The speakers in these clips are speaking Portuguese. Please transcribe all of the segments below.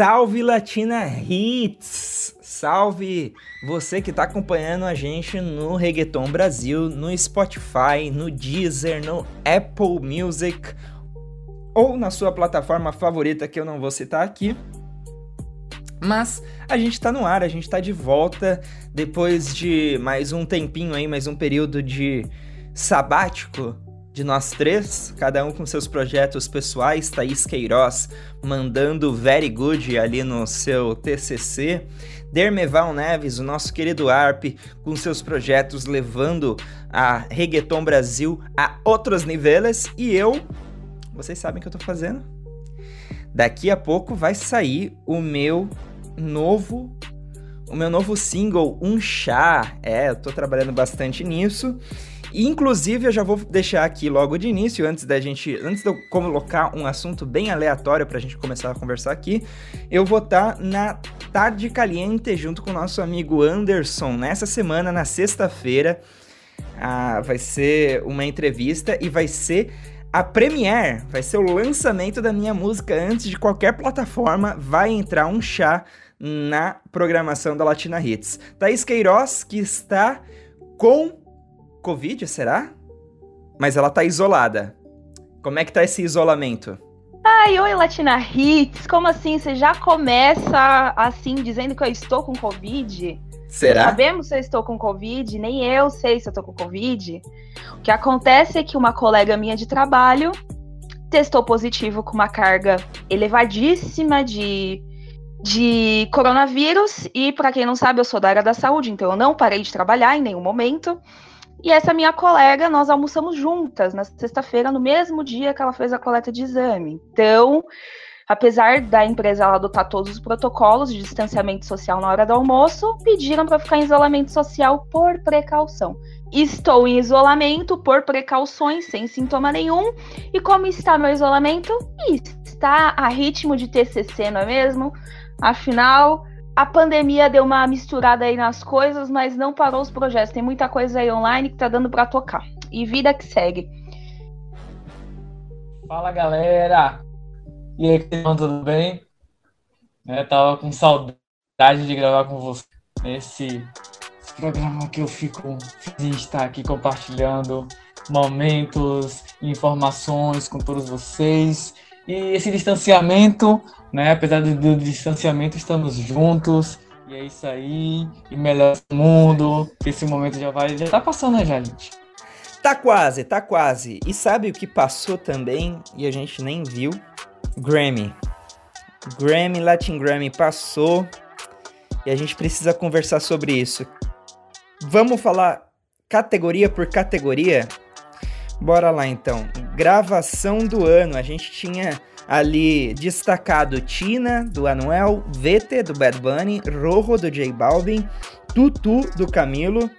Salve Latina Hits! Salve você que está acompanhando a gente no Reggaeton Brasil, no Spotify, no Deezer, no Apple Music ou na sua plataforma favorita que eu não vou citar aqui. Mas a gente está no ar, a gente está de volta depois de mais um tempinho aí, mais um período de sabático de nós três, cada um com seus projetos pessoais, Thaís Queiroz mandando very good ali no seu TCC, Dermeval Neves, o nosso querido Arp, com seus projetos levando a Reggaeton Brasil a outros níveis, e eu, vocês sabem o que eu tô fazendo? Daqui a pouco vai sair o meu novo o meu novo single, Um Chá. É, eu tô trabalhando bastante nisso. Inclusive, eu já vou deixar aqui logo de início, antes da gente. Antes de eu colocar um assunto bem aleatório pra gente começar a conversar aqui, eu vou estar tá na Tarde Caliente junto com o nosso amigo Anderson nessa semana, na sexta-feira. Ah, vai ser uma entrevista e vai ser a premiere, vai ser o lançamento da minha música antes de qualquer plataforma. Vai entrar um chá na programação da Latina Hits. Thaís Queiroz, que está com Covid, será? Mas ela tá isolada. Como é que tá esse isolamento? Ai, oi, Latina Hits. Como assim? Você já começa assim, dizendo que eu estou com Covid? Será? Sabemos se eu estou com Covid, nem eu sei se eu estou com Covid. O que acontece é que uma colega minha de trabalho testou positivo com uma carga elevadíssima de, de coronavírus. E, para quem não sabe, eu sou da área da saúde, então eu não parei de trabalhar em nenhum momento. E essa minha colega, nós almoçamos juntas na sexta-feira, no mesmo dia que ela fez a coleta de exame. Então, apesar da empresa adotar todos os protocolos de distanciamento social na hora do almoço, pediram para ficar em isolamento social por precaução. Estou em isolamento por precauções, sem sintoma nenhum. E como está meu isolamento? Está a ritmo de TCC, não é mesmo? Afinal, a pandemia deu uma misturada aí nas coisas, mas não parou os projetos. Tem muita coisa aí online que tá dando para tocar. E vida que segue. Fala galera! E aí, tudo bem? Eu tava com saudade de gravar com você nesse programa que eu fico feliz de estar aqui compartilhando momentos, informações com todos vocês. E esse distanciamento né? Apesar do, do, distanciamento, estamos juntos. E é isso aí. E melhor mundo. Esse momento já vai. Já tá passando, né, já, gente? Tá quase, tá quase. E sabe o que passou também e a gente nem viu? Grammy. Grammy, Latin Grammy passou. E a gente precisa conversar sobre isso. Vamos falar categoria por categoria? Bora lá então. Gravação do ano. A gente tinha ali destacado Tina, do Anuel, Vete, do Bad Bunny, Rojo, do J Balvin, Tutu, do Camilo,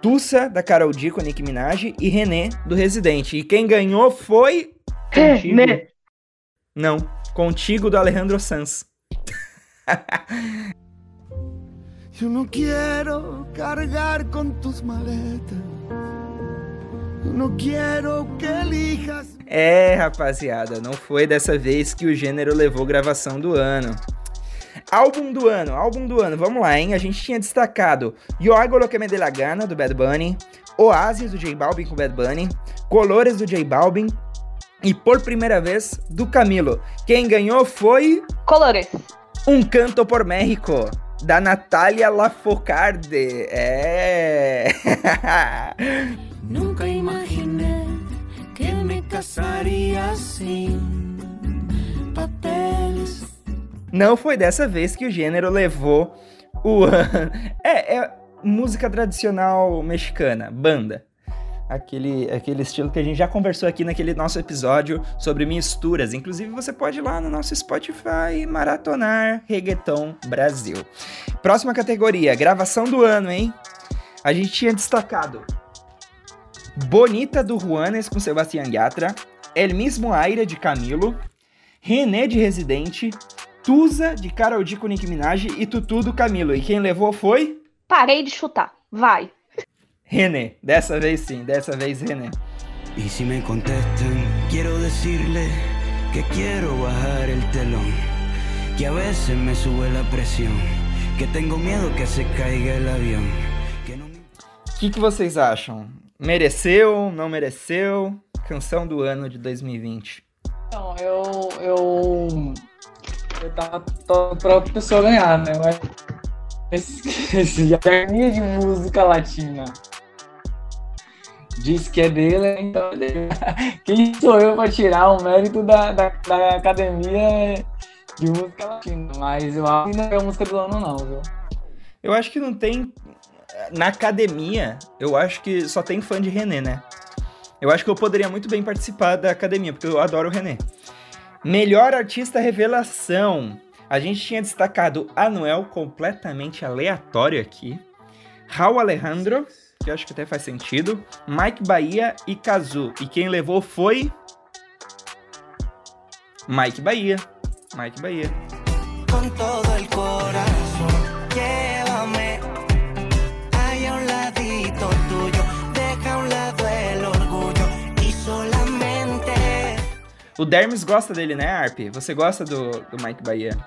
Tussa, da Carol D com Nicki Minaj e René, do Residente. E quem ganhou foi... René. Não, Contigo, do Alejandro Sanz. Eu não quero carregar com tus maletas. Quero que elijas é, rapaziada, não foi dessa vez que o gênero levou gravação do ano. Álbum do ano, álbum do ano, vamos lá, hein? A gente tinha destacado Yo Hago Lo Que Me De La Gana, do Bad Bunny, Oasis, do J Balvin com Bad Bunny, Colores, do J Balvin e, por primeira vez, do Camilo. Quem ganhou foi... Colores. Um Canto por México, da Natália Lafocarde. É... Nunca imaginei que me casaria assim. Papéis. Não foi dessa vez que o gênero levou o. é, é música tradicional mexicana, banda. Aquele, aquele estilo que a gente já conversou aqui naquele nosso episódio sobre misturas. Inclusive, você pode ir lá no nosso Spotify maratonar Reggaeton Brasil. Próxima categoria, gravação do ano, hein? A gente tinha destacado Bonita do Juanes com Sebastián Yatra, El Mismo Aire de Camilo, René de Residente, Tusa de Carol D com Nicki Minaj e Tutu do Camilo. E quem levou foi? Parei de chutar. Vai. René. Dessa vez sim, dessa vez René. E se me contestam, quero decirle que quero bajar el telón. que a veces me sube la presión, que tengo miedo que se caiga el avión. Que no me... O que, que vocês acham? Mereceu, não mereceu? Canção do ano de 2020. Então, eu. Eu. Eu tava tô pra pessoa ganhar, né? Mas. Esqueci. A linha de música latina. Diz que é dele, então. Quem sou eu pra tirar o mérito da, da, da academia de música latina? Mas eu acho que não é a música do ano, não, viu? Eu acho que não tem. Na academia, eu acho que só tem fã de René, né? Eu acho que eu poderia muito bem participar da academia, porque eu adoro o René. Melhor artista revelação. A gente tinha destacado Anuel, completamente aleatório aqui. Raul Alejandro, que eu acho que até faz sentido. Mike Bahia e Kazu. E quem levou foi. Mike Bahia. Mike Bahia. con todo corazón. O Dermes gosta dele, né, Arp? Você gosta do, do Mike Bahia?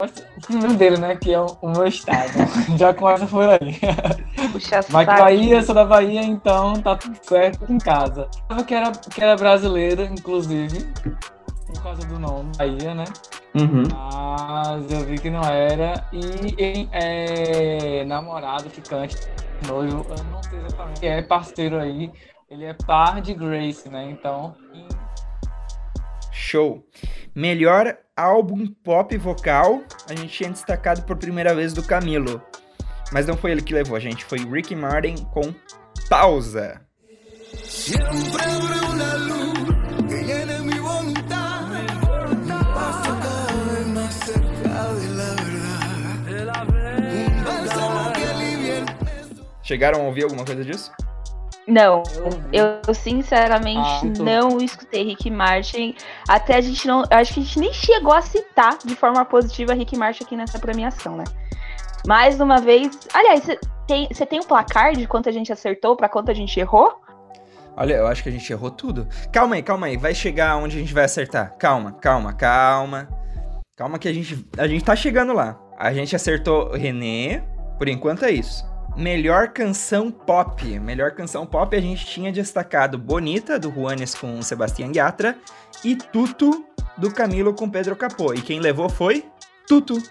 O primeiro dele, né? Que é o, o meu estado. Já começa por aí. Puxa Mike. Bahia, sou da Bahia, então tá tudo certo em casa. Eu que era, que era brasileira, inclusive, por causa do nome, Bahia, né? Uhum. Mas eu vi que não era. E em é, namorado, ficante, noivo, eu não sei exatamente. É parceiro aí. Ele é par de Grace, né? Então. em- Show. Melhor álbum pop vocal, a gente tinha destacado por primeira vez do Camilo. Mas não foi ele que levou, gente. Foi Ricky Martin com Pausa. Siempre habrá una luz que llene mi voluntad. Paso cada vez más cerca de la verdad. Un bálsamo que alivie el Chegaram a ouvir alguma coisa disso? Não, Eu, eu sinceramente Ah, então. não escutei Rick Martin. Até a gente não. Acho que a gente nem chegou a citar de forma positiva Rick Martin aqui nessa premiação, né? Mais uma vez. Aliás, você tem, um placar de quanto a gente acertou pra quanto a gente errou? Olha, eu acho que a gente errou tudo. Calma aí, calma aí. Vai chegar onde a gente vai acertar. Calma, calma, calma. Calma que a gente, a gente tá chegando lá. A gente acertou René. Por enquanto é isso. Melhor canção pop. Melhor canção pop a gente tinha destacado Bonita, do Juanes com Sebastián Yatra. E Tuto, do Camilo com Pedro Capô. E quem levou foi Tuto.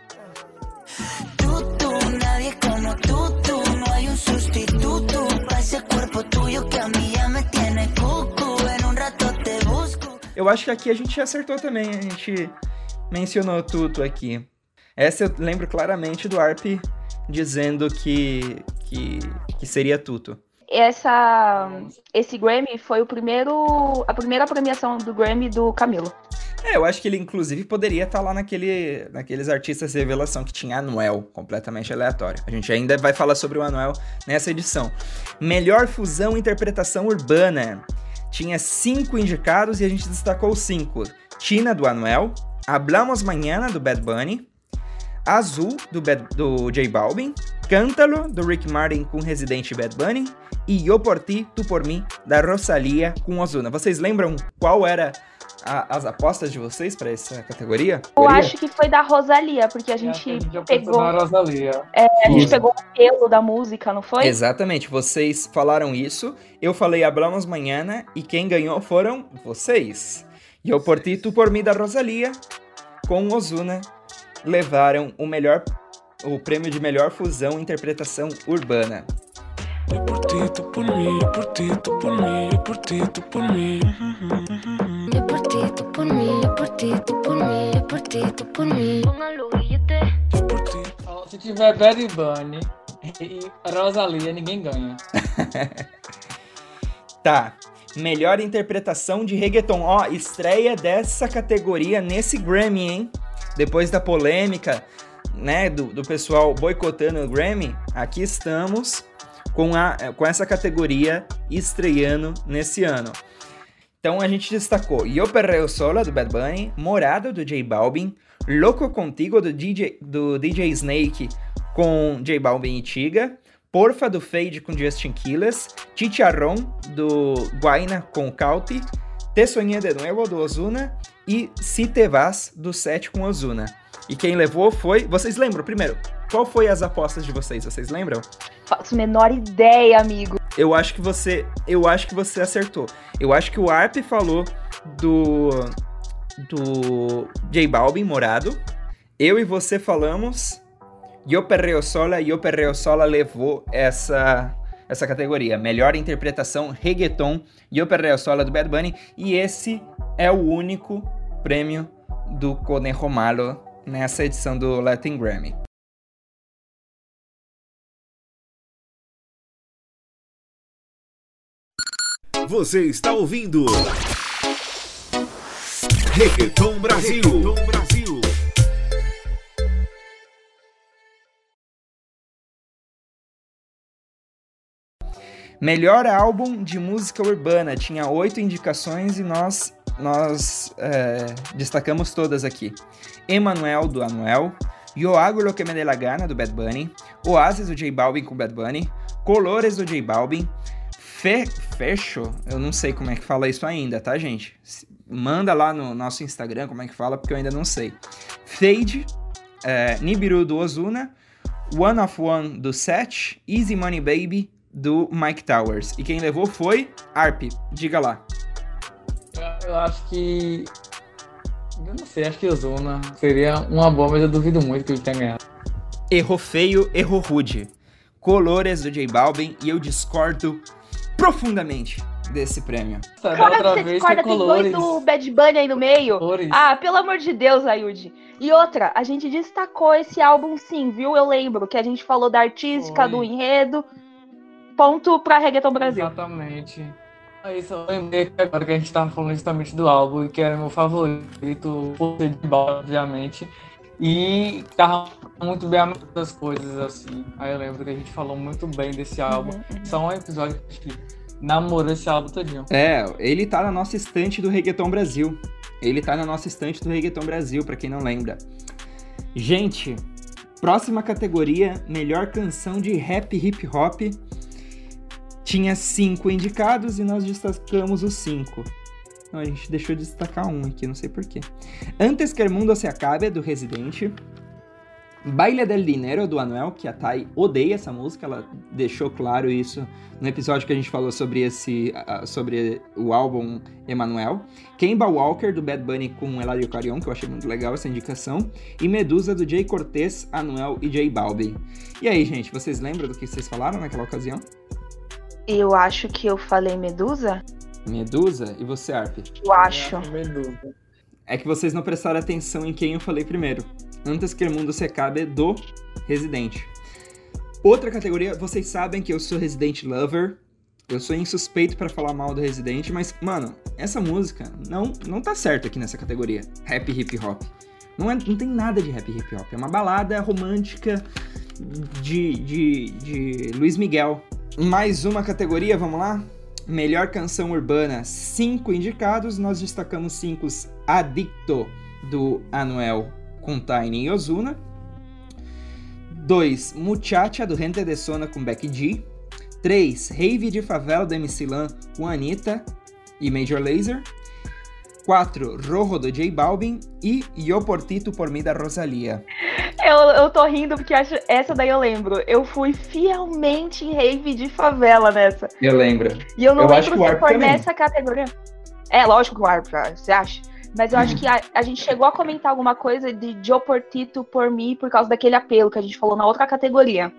Nadie como tú, tú. No hay un sustituto para ese cuerpo tuyo que a mí ya me tiene cucu. En un rato te busco. Eu acho que aqui a gente acertou também, a gente mencionou tudo aqui. Essa eu lembro claramente do Arp dizendo que, que, que seria tudo. Essa, esse Grammy foi o primeiro, a primeira premiação do Grammy do Camilo. É, eu acho que ele inclusive poderia estar lá naquele, naqueles artistas de revelação que tinha Anuel, completamente aleatório. A gente ainda vai falar sobre o Anuel nessa edição. Melhor fusão e interpretação urbana. Tinha cinco indicados e a gente destacou cinco. Tina, do Anuel. Hablamos Mañana, do Bad Bunny. Azul, do, Bad- do J Balvin. Cântalo, do Rick Martin com Residente Bad Bunny. E Eu Por Ti, Tu Por Mim, da Rosalia com Ozuna. Vocês lembram qual era a- as apostas de vocês para essa categoria? Eu acho que foi da Rosalia, porque a a gente já pegou, passou na Rosalia. a gente Isso. pegou o pelo da música, não foi? Exatamente, vocês falaram isso. Eu falei Hablamos Manhana e quem ganhou foram vocês. E eu por ti, tu por mim da Rosalia, com Ozuna, levaram o melhor o prêmio de melhor fusão e interpretação urbana. Por ti, por por ti, por por ti, por por ti, por por ti, por por ti, por por ti, Se tiver Bad Bunny e Rosalia, ninguém ganha. Tá. Melhor interpretação de reggaeton. Ó, estreia dessa categoria nesse Grammy, hein? Depois da polêmica, né, do, do pessoal boicotando o Grammy, aqui estamos com, a, com essa categoria estreando nesse ano. Então a gente destacou Yo Perreo Sola, do Bad Bunny, Morado, do J Balvin, Louco Contigo, do DJ, do DJ Snake, com J Balvin e Tiga, Porfa, do Fade, com Justin Quiles, Chicharrón, do Guaina, com Cauti, Te Soñé de Nuevo, do Ozuna, e Si Te Vas, do Sete, com Ozuna. E quem levou foi. Vocês lembram? Primeiro, qual foi as apostas de vocês? Vocês lembram? Faço menor ideia, amigo. Eu acho que você. Eu acho que você acertou. Eu acho que o Arp falou do. Do J Balvin, Morado. Eu e você falamos. Yo Perreo Sola, Yo Perreo Sola levou essa, essa categoria. Melhor interpretação reggaeton, Yo Perreo Sola do Bad Bunny. E esse é o único prêmio do Conejo Malo nessa edição do Latin Grammy. Você está ouvindo Reggaeton Brasil. Reggaeton Brasil. Melhor álbum de música urbana tinha oito indicações e nós nós é, destacamos todas aqui. Emanuel do Anuel, Yo Hago Lo Dê La Gana do Bad Bunny, Oasis do J Balvin com Bad Bunny, Colores do J Balvin, Fe Fecho, eu não sei como é que fala isso ainda, tá, gente? Manda lá no nosso Instagram como é que fala, porque eu ainda não sei. Fade, é, Nibiru do Ozuna, One of One do Set, Easy Money Baby do Mike Towers. E quem levou foi Arp. Diga lá. Eu, acho que. Eu não sei, acho que o Zona seria uma boa, mas eu duvido muito que ele tenha ganhado. Errou feio, errou rude. Colores do J Balvin e eu discordo profundamente desse prêmio. Da Cara, outra você vez discorda, tem colores. dois do Bad Bunny aí no meio. Colores. Ah, pelo amor de Deus, Ayud. E outra, a gente destacou esse álbum sim, viu? Eu lembro que a gente falou da artística, Foi. do enredo. Ponto pra Reggaeton Brasil. Exatamente. É isso, eu lembrei que agora que a gente tava falando justamente do álbum, e que era meu favorito, por ser de bola, obviamente. E tava muito bem a das coisas, assim. Aí eu lembro que a gente falou muito bem desse álbum. Uhum, Só um episódio que acho que namorou esse álbum todinho. É, ele tá na nossa estante do Reggaeton Brasil. Ele tá na nossa estante do Reggaeton Brasil, pra quem não lembra. Gente, próxima categoria, melhor canção de rap hip hop. Tinha cinco indicados e nós destacamos os cinco. Não, a gente deixou de destacar um aqui, não sei porquê. Antes que el mundo se acabe, do Residente. Baile del Dinero, do Anuel, que a Thay odeia essa música, ela deixou claro isso no episódio que a gente falou sobre esse sobre o álbum Emanuel. Kemba Walker, do Bad Bunny com Eladio Carrion, que eu achei muito legal essa indicação. E Medusa, do Jay Cortez, Anuel e J Balvin. E aí, gente, vocês lembram do que vocês falaram naquela ocasião? Eu acho que eu falei Medusa. Medusa e você, Arp? Eu acho. Medusa. É que vocês não prestaram atenção em quem eu falei primeiro. Antes que o mundo se acabe, do Residente. Outra categoria, vocês sabem que eu sou Resident Lover. Eu sou insuspeito pra falar mal do Resident, mas, mano, essa música não, não tá certo aqui nessa categoria. Rap hip hop. Não, é, não tem nada de rap hip hop. É uma balada romântica de, de, de Luiz Miguel. Mais uma categoria, vamos lá? Melhor canção urbana, cinco indicados. Nós destacamos cinco Adicto, do Anuel com Tiny e Ozuna. 2. Muchacha, do Gente de Sona com Becky G. 3. Rave de Favela, do MC Lan com Anitta e Major Lazer. 4. Rojo, do J Balvin. E Yo Por Ti, Tu Por Mí, da Rosalia. Eu, eu tô rindo porque acho, essa daí eu lembro. Eu fui fielmente em rave de favela nessa. Eu lembro. E eu não Eu acho lembro que o se foi também. nessa categoria. É, lógico que o Arp, você acha? Mas eu acho que a, a gente chegou a comentar alguma coisa de Joe Portito por mim por causa daquele apelo que a gente falou na outra categoria.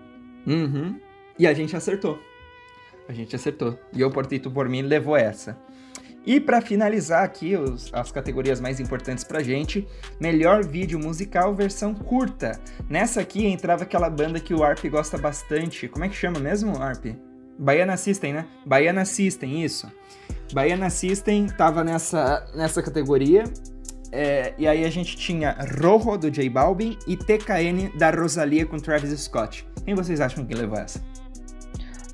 Uhum. E a gente acertou. A gente acertou. E o Portito por mim levou essa. E pra finalizar aqui os- as categorias mais importantes pra gente, melhor vídeo musical versão curta. Nessa aqui entrava aquela banda que o Arp gosta bastante. Como é que chama mesmo, Arp? Baiana System, né? Baiana System, isso. Baiana System tava nessa, nessa categoria. É, e aí a gente tinha Rojo do J Balvin e TKN da Rosalia com Travis Scott. Quem vocês acham que levou essa?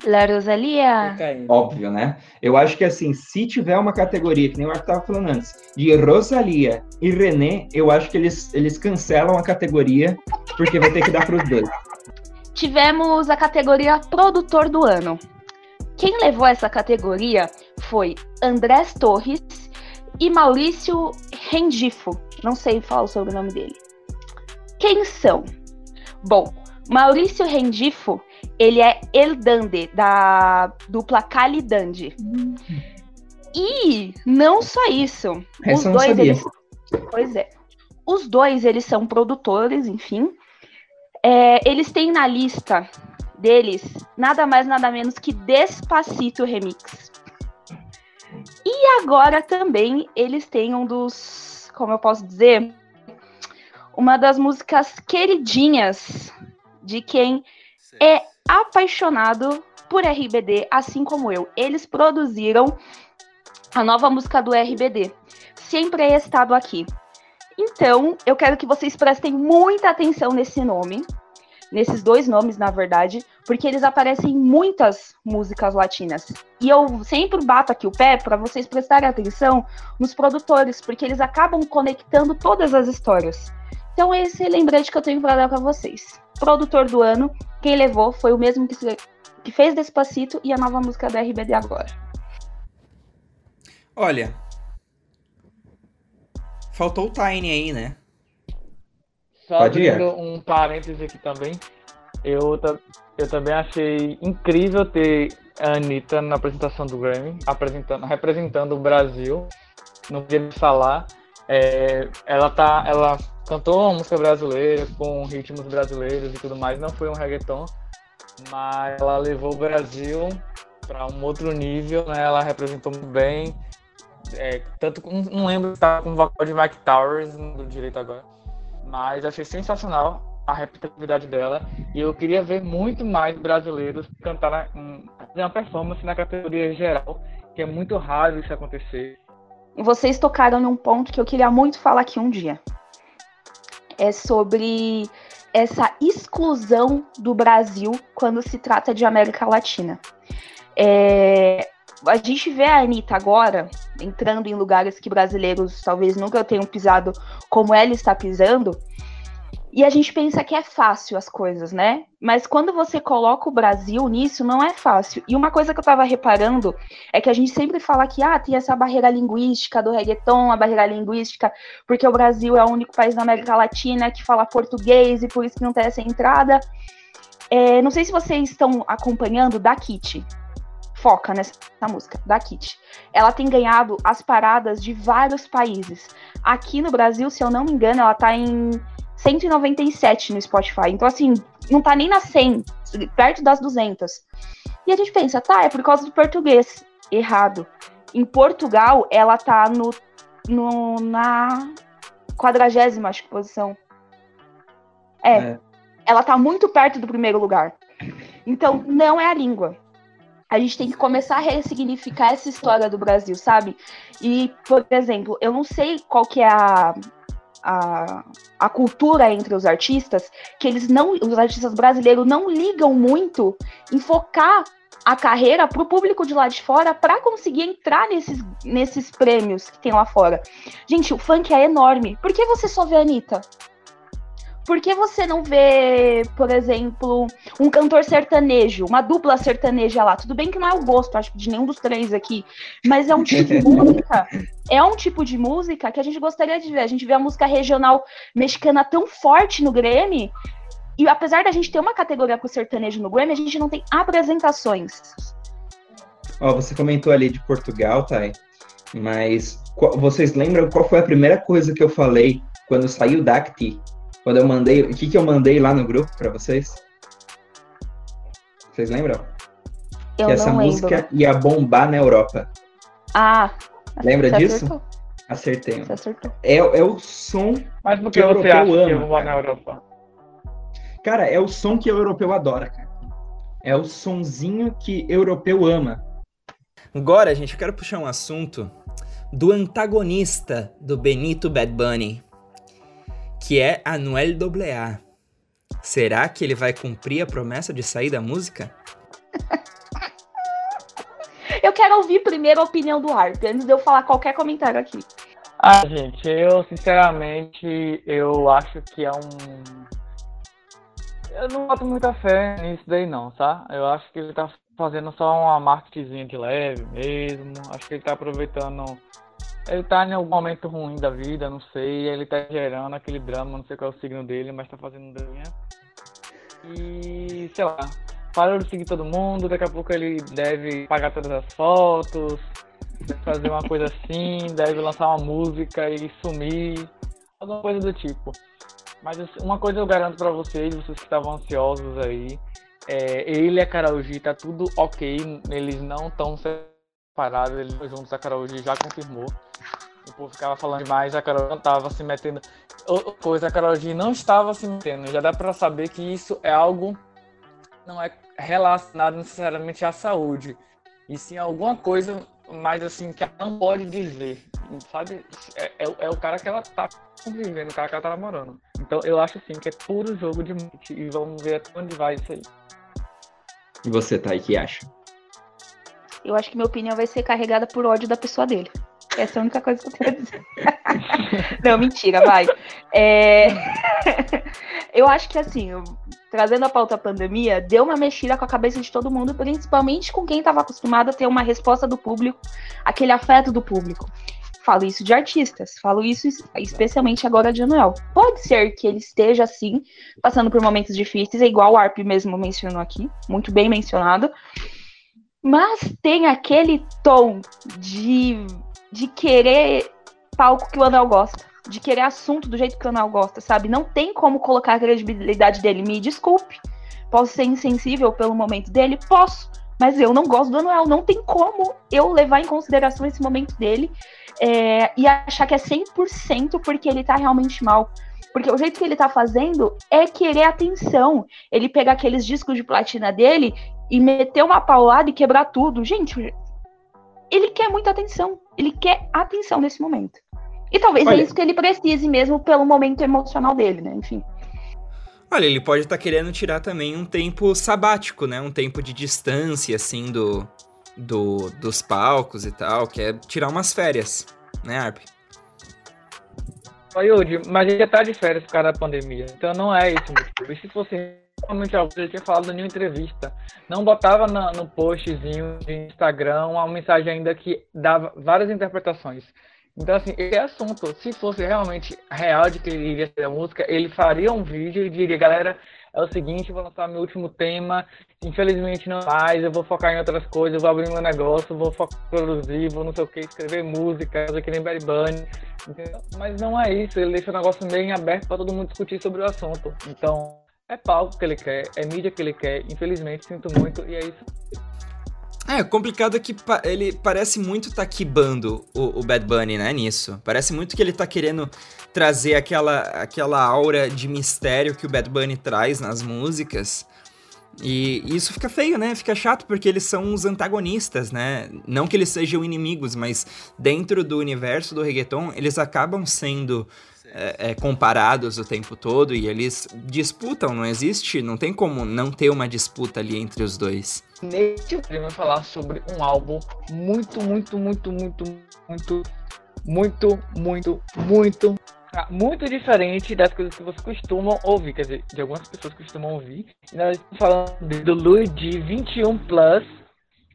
La Rosalia. Óbvio, né? Eu acho que assim, se tiver uma categoria, que nem o Arthur tava falando antes, de Rosalia e René, eu acho que eles, eles cancelam a categoria, porque vai ter que dar pros dois. Tivemos a categoria Produtor do Ano. Quem levou essa categoria foi Andrés Torres e Maurício Rendifo. Não sei falar o sobrenome dele. Quem são? Bom, Maurício Rendifo, ele é Eldande, da dupla Calidande. E não só isso. Essa os eu não dois, sabia. eles. Pois é. Os dois, eles são produtores, enfim. É, eles têm na lista deles nada mais, nada menos que Despacito Remix. E agora também eles têm um dos. Como eu posso dizer? Uma das músicas queridinhas de quem é apaixonado por RBD, assim como eu. Eles produziram a nova música do RBD. Sempre é estado aqui. Então, eu quero que vocês prestem muita atenção nesse nome, nesses dois nomes, na verdade, porque eles aparecem em muitas músicas latinas. E eu sempre bato aqui o pé para vocês prestarem atenção nos produtores, porque eles acabam conectando todas as histórias. Então, esse é lembrete que eu tenho para dar para vocês. Produtor do ano, quem levou foi o mesmo que, se- que fez Despacito e a nova música da RBD agora. Olha. Faltou o Tiny aí, né? Só abrindo um parêntese aqui também. Eu, eu também achei incrível ter a Anitta na apresentação do Grammy, apresentando, representando o Brasil no dia de falar. É, ela tá, ela cantou uma música brasileira com ritmos brasileiros e tudo mais. Não foi um reggaeton, mas ela levou o Brasil para um outro nível, né? Ela representou muito bem. É, tanto não lembro se estava com o vocal de Mike Towers, lembro direito agora mas achei sensacional a representatividade dela e eu queria ver muito mais brasileiros cantar na, uma performance na categoria geral, que é muito raro isso acontecer. Vocês tocaram num ponto que eu queria muito falar aqui um dia. É sobre essa exclusão do Brasil quando se trata de América Latina. É, a gente vê a Anitta agora entrando em lugares que brasileiros talvez nunca tenham pisado como ela está pisando. E a gente pensa que é fácil as coisas, né? Mas quando você coloca o Brasil nisso, não é fácil. E uma coisa que eu tava reparando é que a gente sempre fala que ah, tem essa barreira linguística do reggaeton, a barreira linguística, porque o Brasil é o único país na América Latina que fala português e por isso que não tem essa entrada. É, não sei se vocês estão acompanhando da Kitty. Foca nessa música, da Kitty. Ela tem ganhado as paradas de vários países. Aqui no Brasil, se eu não me engano, ela tá em 197 no Spotify. Então, assim, não tá nem na 100, perto das 200. E a gente pensa, tá, é por causa do português. Errado. Em Portugal, ela tá no, no na quadragésima, acho que posição. É, É. Ela tá muito perto do primeiro lugar. Então, não é a língua. A gente tem que começar a ressignificar essa história do Brasil, sabe? E, por exemplo, eu não sei qual que é a, a, a cultura entre os artistas, que eles não, os artistas brasileiros não ligam muito em focar a carreira para o público de lá de fora para conseguir entrar nesses, nesses prêmios que tem lá fora. Gente, o funk é enorme. Por que você só vê a Anitta? Por que você não vê, por exemplo, um cantor sertanejo, uma dupla sertaneja lá? Tudo bem que não é o gosto, acho que de nenhum dos três aqui, mas é um tipo de música, é um tipo de música que a gente gostaria de ver. A gente vê a música regional mexicana tão forte no Grammy, e apesar da gente ter uma categoria com sertanejo no Grammy, a gente não tem apresentações. Ó, você comentou ali de Portugal, Thay, mas qual- vocês lembram qual foi a primeira coisa que eu falei quando saiu Dacti? Quando eu mandei, o que que eu mandei lá no grupo pra vocês? Vocês lembram? Eu que essa não música lembro. ia bombar na Europa. Ah, Lembra você disso? acertou, Acertei. você acertou. É, é o som, Mas Que que você europeu acha que eu ama, vou lá na cara. Europa? cara, é o som que o europeu adora, cara. É o sonzinho que europeu ama. Agora, gente, eu quero puxar um assunto do antagonista do Benito Bad Bunny, que é Anuel AA. Será que ele vai cumprir a promessa de sair da música? Eu quero ouvir primeiro a opinião do Harp, antes de eu falar qualquer comentário aqui. Ah, gente, eu sinceramente eu acho que é um. Eu não boto muita fé nisso daí não, tá? Eu acho que ele tá fazendo só uma marketingzinha de leve mesmo. Acho que ele tá aproveitando ele tá em algum momento ruim da vida, não sei, ele tá gerando aquele drama, não sei qual é o signo dele, mas tá fazendo um. E, sei lá, parou de seguir todo mundo, daqui a pouco ele deve pagar todas as fotos, deve fazer uma coisa assim, deve lançar uma música e sumir, alguma coisa do tipo. Mas assim, uma coisa eu garanto pra vocês, vocês que estavam ansiosos aí, é, ele e a Karol G tá tudo ok, eles não estão separados, eles estão juntos, a Karol G já confirmou. O povo ficava falando demais, a Karol não tava se metendo. Outra coisa, a Karol G não estava se metendo. Já dá pra saber que isso é algo não é relacionado necessariamente à saúde. E sim alguma coisa mais assim que ela não pode dizer. Sabe? É, é, é o cara que ela tá convivendo, o cara que ela tá namorando. Então eu acho assim que é puro jogo de mente. E vamos ver até onde vai isso aí. E você, Thay, que acha? Eu acho que minha opinião vai ser carregada por ódio da pessoa dele. Essa é a única coisa que eu quero dizer. Não, mentira, vai. É... Eu acho que assim, trazendo a pauta pandemia, deu uma mexida com a cabeça de todo mundo, principalmente com quem estava acostumado a ter uma resposta do público, aquele afeto do público. Falo isso de artistas, falo isso es- especialmente agora de Anuel. Pode ser que ele esteja, assim, passando por momentos difíceis, é igual o Arp mesmo mencionou aqui, muito bem mencionado. Mas tem aquele tom de, de querer palco que o Anuel gosta. De querer assunto do jeito que o Anuel gosta, sabe? Não tem como colocar a credibilidade dele. Me desculpe. Posso ser insensível pelo momento dele? Posso. Mas eu não gosto do Anuel. Não tem como eu levar em consideração esse momento dele é, e achar que é 100% porque ele tá realmente mal. Porque o jeito que ele tá fazendo é querer atenção. Ele pegar aqueles discos de platina dele e meter uma paulada e quebrar tudo. Gente, ele quer muita atenção. Ele quer atenção nesse momento. E talvez Olha- é isso que ele precise mesmo pelo momento emocional dele, né? Enfim. Olha, ele pode estar querendo tirar também um tempo sabático, né? Um tempo de distância, assim, do, do dos palcos e tal, que é tirar umas férias, né, Arp? Ô, Yudi, mas ele tá de férias por causa da pandemia. Então não é esse o motivo. E se fosse realmente algo que ele tinha falado em uma entrevista, não botava na- no postzinho de Instagram uma mensagem ainda que dava várias interpretações. Então, assim, esse assunto, se fosse realmente real de que ele iria ser a música, ele faria um vídeo e diria, galera, é o seguinte, vou lançar meu último tema, infelizmente não mais, eu vou focar em outras coisas, vou abrir meu negócio, vou focar produzir, vou não sei o que, escrever música, fazer que nem Barry Bunny, entendeu? Mas não é isso, ele deixa o negócio meio aberto para todo mundo discutir sobre o assunto. Então, é palco que ele quer, é mídia que ele quer, infelizmente, sinto muito, e é isso. É, complicado que pa- ele parece muito tá quibando o, o Bad Bunny, né, nisso. Parece muito que ele tá querendo trazer aquela, aquela aura de mistério que o Bad Bunny traz nas músicas. E isso fica feio, né? Fica chato porque eles são os antagonistas, né? Não que eles sejam inimigos, mas dentro do universo do reggaeton, eles acabam sendo é, é, comparados o tempo todo e eles disputam, não existe, não tem como não ter uma disputa ali entre os dois. Neste vídeo vai falar sobre um álbum muito, muito, muito, muito, muito, muito, muito, muito, muito diferente das coisas que vocês costumam ouvir, quer dizer, de algumas pessoas costumam ouvir. E nós estamos falando do Luigi 21 Plus,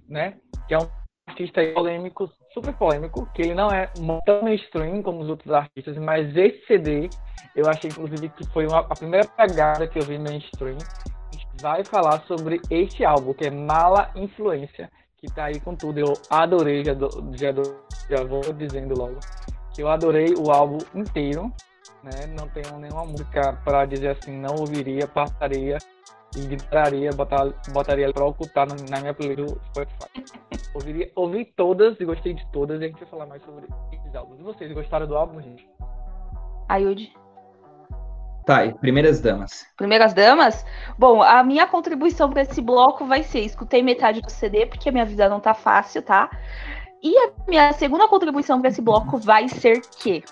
né? Que é um artista polêmico, super polêmico, que ele não é tão mainstream como os outros artistas, mas esse CD eu achei inclusive que foi uma- a primeira pegada que eu vi mainstream vai falar sobre este álbum, que é Mala Influência, que tá aí com tudo. Eu adorei, já, já, já vou dizendo logo, que eu adorei o álbum inteiro, né? Não tenho nenhuma música para dizer assim, não ouviria, passaria, ignoraria, botar, botaria para ocultar no- na minha playlist do Spotify. Ouviria, ouvi todas e gostei de todas, e a gente vai falar mais sobre esses álbuns. E vocês gostaram do álbum, gente? Ayud. Tá, e primeiras damas. Primeiras damas? Bom, a minha contribuição para esse bloco vai ser: escutei metade do CD, porque a minha vida não tá fácil, tá? E a minha segunda contribuição para esse bloco vai ser que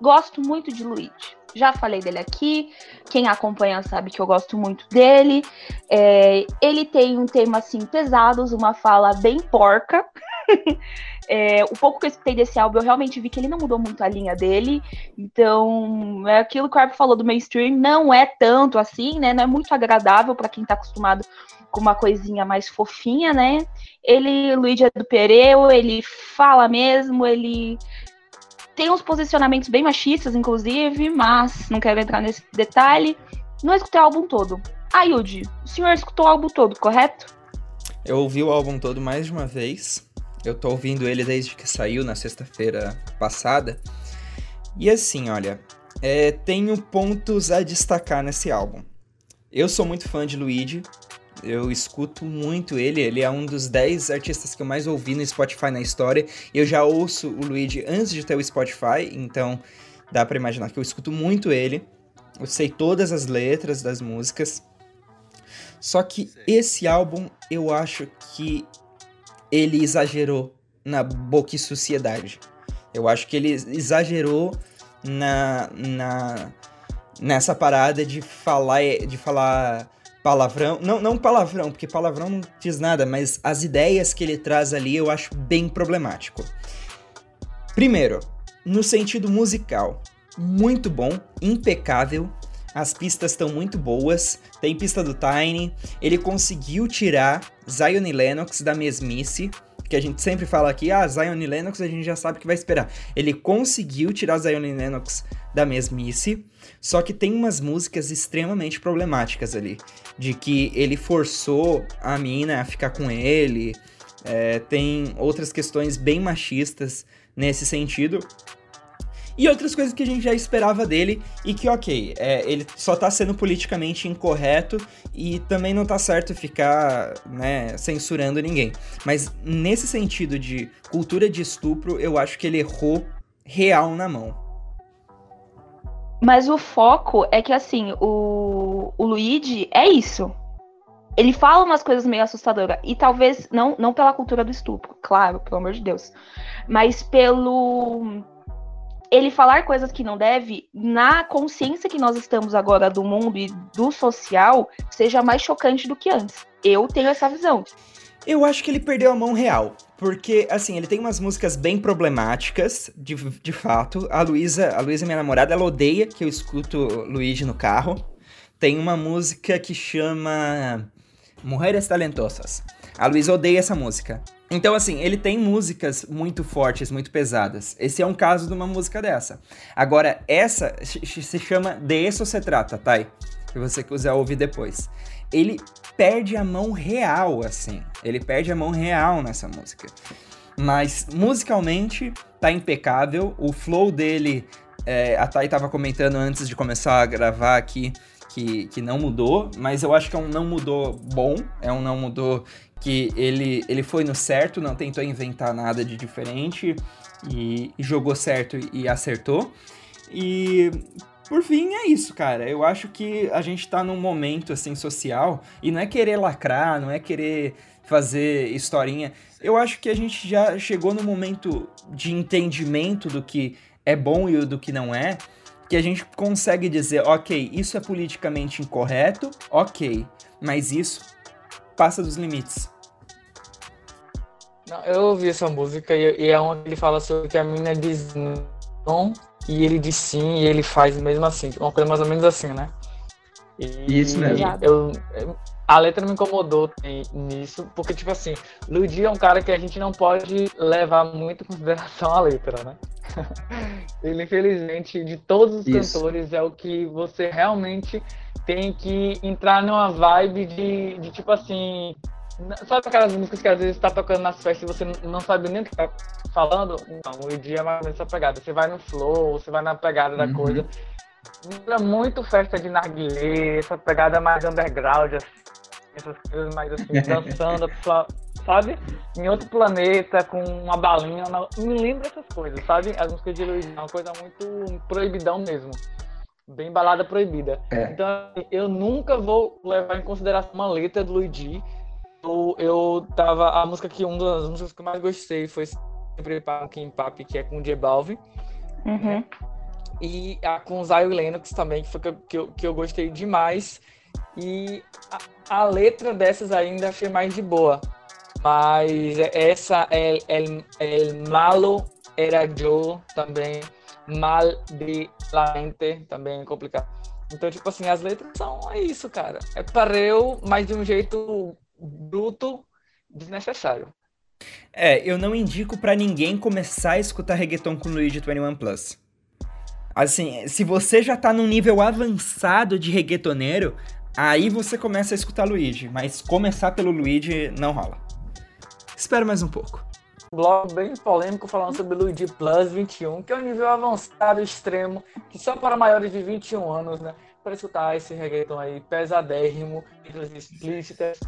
gosto muito de Luigi. Já falei dele aqui. Quem acompanha sabe que eu gosto muito dele. É, ele tem um tema assim pesados, uma fala bem porca. É, o pouco que eu escutei desse álbum, eu realmente vi que ele não mudou muito a linha dele. Então, é aquilo que o Arp falou do mainstream, não é tanto assim, né? Não é muito agradável para quem tá acostumado com uma coisinha mais fofinha, né? Ele, Luigi é do Pereu, ele fala mesmo, ele tem uns posicionamentos bem machistas, inclusive, mas não quero entrar nesse detalhe. Não escutei o álbum todo. Ah, o senhor escutou o álbum todo, correto? Eu ouvi o álbum todo mais de uma vez. Eu tô ouvindo ele desde que saiu na sexta-feira passada. E assim, olha, é, tenho pontos a destacar nesse álbum. Eu sou muito fã de Luigi. Eu escuto muito ele. Ele é um dos 10 artistas que eu mais ouvi no Spotify na história. Eu já ouço o Luigi antes de ter o Spotify, então dá pra imaginar que eu escuto muito ele. Eu sei todas as letras das músicas. Só que esse álbum eu acho que ele exagerou na boca e sociedade. Eu acho que ele exagerou na, na nessa parada de falar de falar palavrão, não não palavrão, porque palavrão não diz nada, mas as ideias que ele traz ali eu acho bem problemático. Primeiro, no sentido musical, muito bom, impecável. As pistas estão muito boas. Tem pista do Tiny. Ele conseguiu tirar Zion e Lennox da mesmice. Que a gente sempre fala aqui, ah, Zion e Lennox a gente já sabe que vai esperar. Ele conseguiu tirar Zion e Lennox da mesmice. Só que tem umas músicas extremamente problemáticas ali. De que ele forçou a mina a ficar com ele. É, tem outras questões bem machistas nesse sentido. E outras coisas que a gente já esperava dele e que, ok, é, ele só tá sendo politicamente incorreto e também não tá certo ficar, né, censurando ninguém. Mas nesse sentido de cultura de estupro, eu acho que ele errou real na mão. Mas o foco é que, assim, o, o Luigi é isso. Ele fala umas coisas meio assustadoras. E talvez, não, não pela cultura do estupro, claro, pelo amor de Deus. Mas pelo ele falar coisas que não deve, na consciência que nós estamos agora do mundo e do social, seja mais chocante do que antes. Eu tenho essa visão. Eu acho que ele perdeu a mão real. Porque, assim, ele tem umas músicas bem problemáticas, de, de fato. A Luísa, a Luísa, minha namorada, ela odeia que eu escuto Luigi no carro. Tem uma música que chama Mulheres Talentosas. A Luísa odeia essa música. Então, assim, ele tem músicas muito fortes, muito pesadas. Esse é um caso de uma música dessa. Agora, essa se chama De Isso Se Trata, tá? Se você quiser ouvir depois. Ele perde a mão real, assim. Ele perde a mão real nessa música. Mas, musicalmente, tá impecável. O flow dele, é, a Thay tava comentando antes de começar a gravar aqui, que, que não mudou, mas eu acho que é um não mudou bom, é um não mudou que ele, ele foi no certo, não tentou inventar nada de diferente e, e jogou certo e acertou. E por fim, é isso, cara. Eu acho que a gente tá num momento assim social e não é querer lacrar, não é querer fazer historinha. Eu acho que a gente já chegou no momento de entendimento do que é bom e do que não é, que a gente consegue dizer, ok, isso é politicamente incorreto, ok, mas isso passa dos limites. Não, eu ouvi essa música e, e é onde ele fala sobre que a menina diz não e ele diz sim e ele faz mesmo assim. Uma coisa mais ou menos assim, né? E, Isso mesmo. Eu, a letra me incomodou nisso, porque, tipo assim, Luigi é um cara que a gente não pode levar muito em consideração a letra, né? Ele, infelizmente, de todos os Isso. cantores, é o que você realmente tem que entrar numa vibe de, de tipo assim. Sabe aquelas músicas que às vezes tá tocando nas festas e você não sabe nem o que tá falando? Não, o dia é mais ou menos essa pegada. Você vai no flow, você vai na pegada da Uhum. coisa. Lembra muito festa de narguilé, essa pegada mais underground, assim, essas coisas mais assim, dançando, a pessoa, sabe? Em outro planeta, com uma balinha. na- Me lembra essas coisas, sabe? As músicas de Luiz é uma coisa muito proibidão mesmo. Bem balada proibida. É. Então, assim, eu nunca vou levar em consideração uma letra do Luigi. Eu, eu tava. A música que uma das músicas que eu mais gostei foi sempre para Kim Pap, que é com o J Balvin. Uhum. E a com o Zion Lennox também, que foi que eu, que eu gostei demais. E a, a letra dessas ainda achei mais de boa. Mas essa, El, el, el Malo Era Yo, também. Mal de la Mente, também é complicado. Então, tipo assim, as letras são é isso, cara. É pareu, mas de um jeito bruto, desnecessário. É, eu não indico pra ninguém começar a escutar reggaeton com Luigi 21 Plus. Assim, se você já tá num nível avançado de reggaetoneiro, aí você começa a escutar Luigi, mas começar pelo Luigi não rola. Espera mais um pouco. bloco bem polêmico falando sobre Luigi Plus 21, que é um nível avançado extremo, que só para maiores de 21 anos, né? Para escutar esse reggaeton aí pesadérrimo, letras explícitas,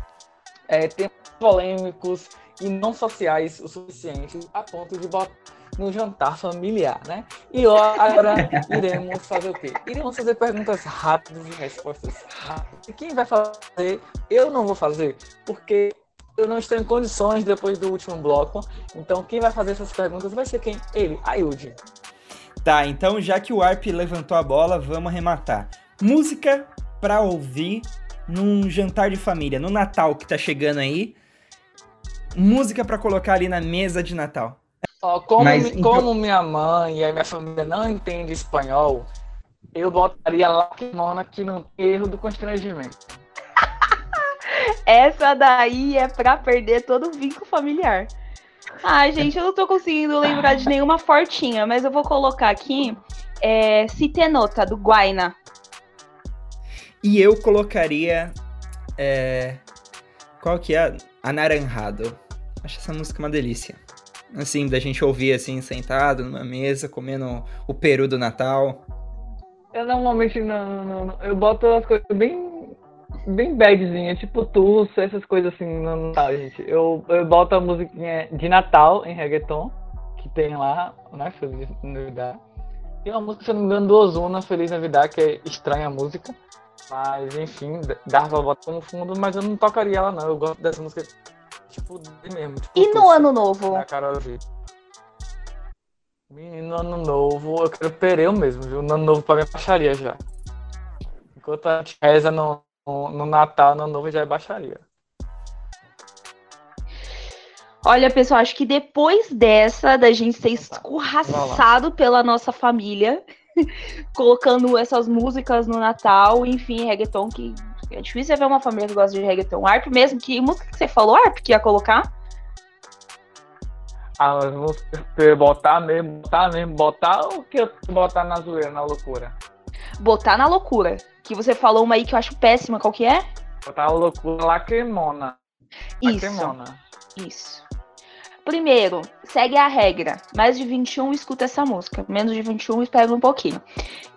é, temas polêmicos e não sociais o suficiente a ponto de botar no jantar familiar, né? E ó, agora iremos fazer o quê? Iremos fazer perguntas rápidas e respostas rápidas. E quem vai fazer? Eu não vou fazer, porque eu não estou em condições depois do último bloco. Então, quem vai fazer essas perguntas vai ser quem? Ele, Ayud. Tá, então já que o Arp levantou a bola, vamos arrematar. Música pra ouvir num jantar de família, no Natal que tá chegando aí. Música pra colocar ali na mesa de Natal. Ó, como, Mas, então- como minha mãe e a minha família não entendem espanhol, eu botaria Lacrimona que não tem erro do constrangimento. Essa daí é pra perder todo o vínculo familiar. Ai, gente, eu não tô conseguindo lembrar de nenhuma fortinha, mas eu vou colocar aqui é, Citenota, do Guaina. E eu colocaria. É... Qual que é? Anaranjado. Acho essa música uma delícia. Assim, da gente ouvir assim, sentado numa mesa, comendo o peru do Natal. Eu normalmente não, não- não- eu boto as coisas bem, bem badzinha, tipo tussa, essas coisas assim no Natal, gente. Eu, eu boto a musiquinha de Natal em reggaeton, que tem lá, né, Feliz Navidad. Tem uma música, se eu não me engano, do Ozuna, Feliz Navidad, que é estranha a música. Mas, enfim, dá pra botar como fundo, mas eu não tocaria ela não. Eu gosto dessa música, tipo, mesmo. Tipo, E no Ano Novo? G. Menino, ano novo, eu quero pereu mesmo, viu? No ano novo pra minha baixaria já. Enquanto a gente reza no, no, no Natal, no ano novo já é baixaria. Olha, pessoal, acho que depois dessa, da gente ser escorraçado pela nossa família, colocando essas músicas no Natal, enfim, reggaeton, que é difícil ver uma família que gosta de reggaeton. Arp mesmo, que música que você falou, Arp, que ia colocar? Pra eu botar mesmo, botar mesmo, botar ou que eu botar na zoeira, na loucura? Botar na loucura. Que você falou uma aí que eu acho péssima, qual que é? Botar a loucura lacrimona. Isso. Lacrimona. Isso. Primeiro, segue a regra. Mais de 21, escuta essa música. Menos de 21, espera um pouquinho.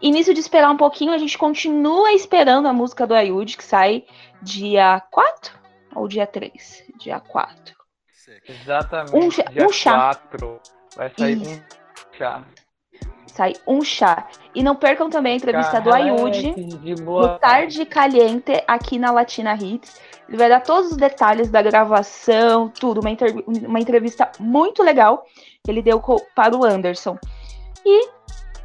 Início de esperar um pouquinho, a gente continua esperando a música do Ayud, que sai dia 4 ou dia 3? Dia 4. Exatamente. Um chá- um chá. 4. Vai sair Isso. um chá. Sai um chá. E não percam também a entrevista do Ayud no. Tarde Caliente aqui na Latina Hits. Ele vai dar todos os detalhes da gravação, tudo. Uma, uma entrevista muito legal que ele deu para o Anderson. E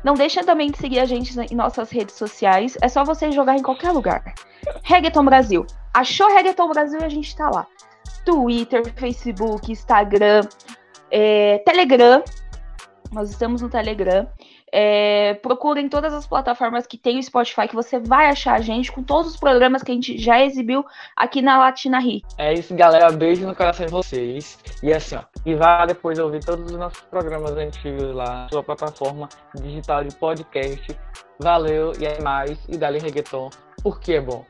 não deixa também de seguir a gente em nossas redes sociais. É só você jogar em qualquer lugar. Reggaeton Brasil. Achou Reggaeton Brasil e a gente tá lá. Twitter, Facebook, Instagram, é, Telegram. Nós estamos no Telegram. É, procurem todas as plataformas que tem o Spotify, que você vai achar a gente com todos os programas que a gente já exibiu aqui na Latina Ri. É isso, galera. Beijo no coração de vocês. E assim, ó. E vá depois ouvir todos os nossos programas antigos lá na sua plataforma digital de podcast. Valeu e é mais. E dali reggaeton, porque é bom.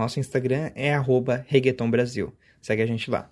Nosso Instagram é arroba Brasil. Segue a gente lá.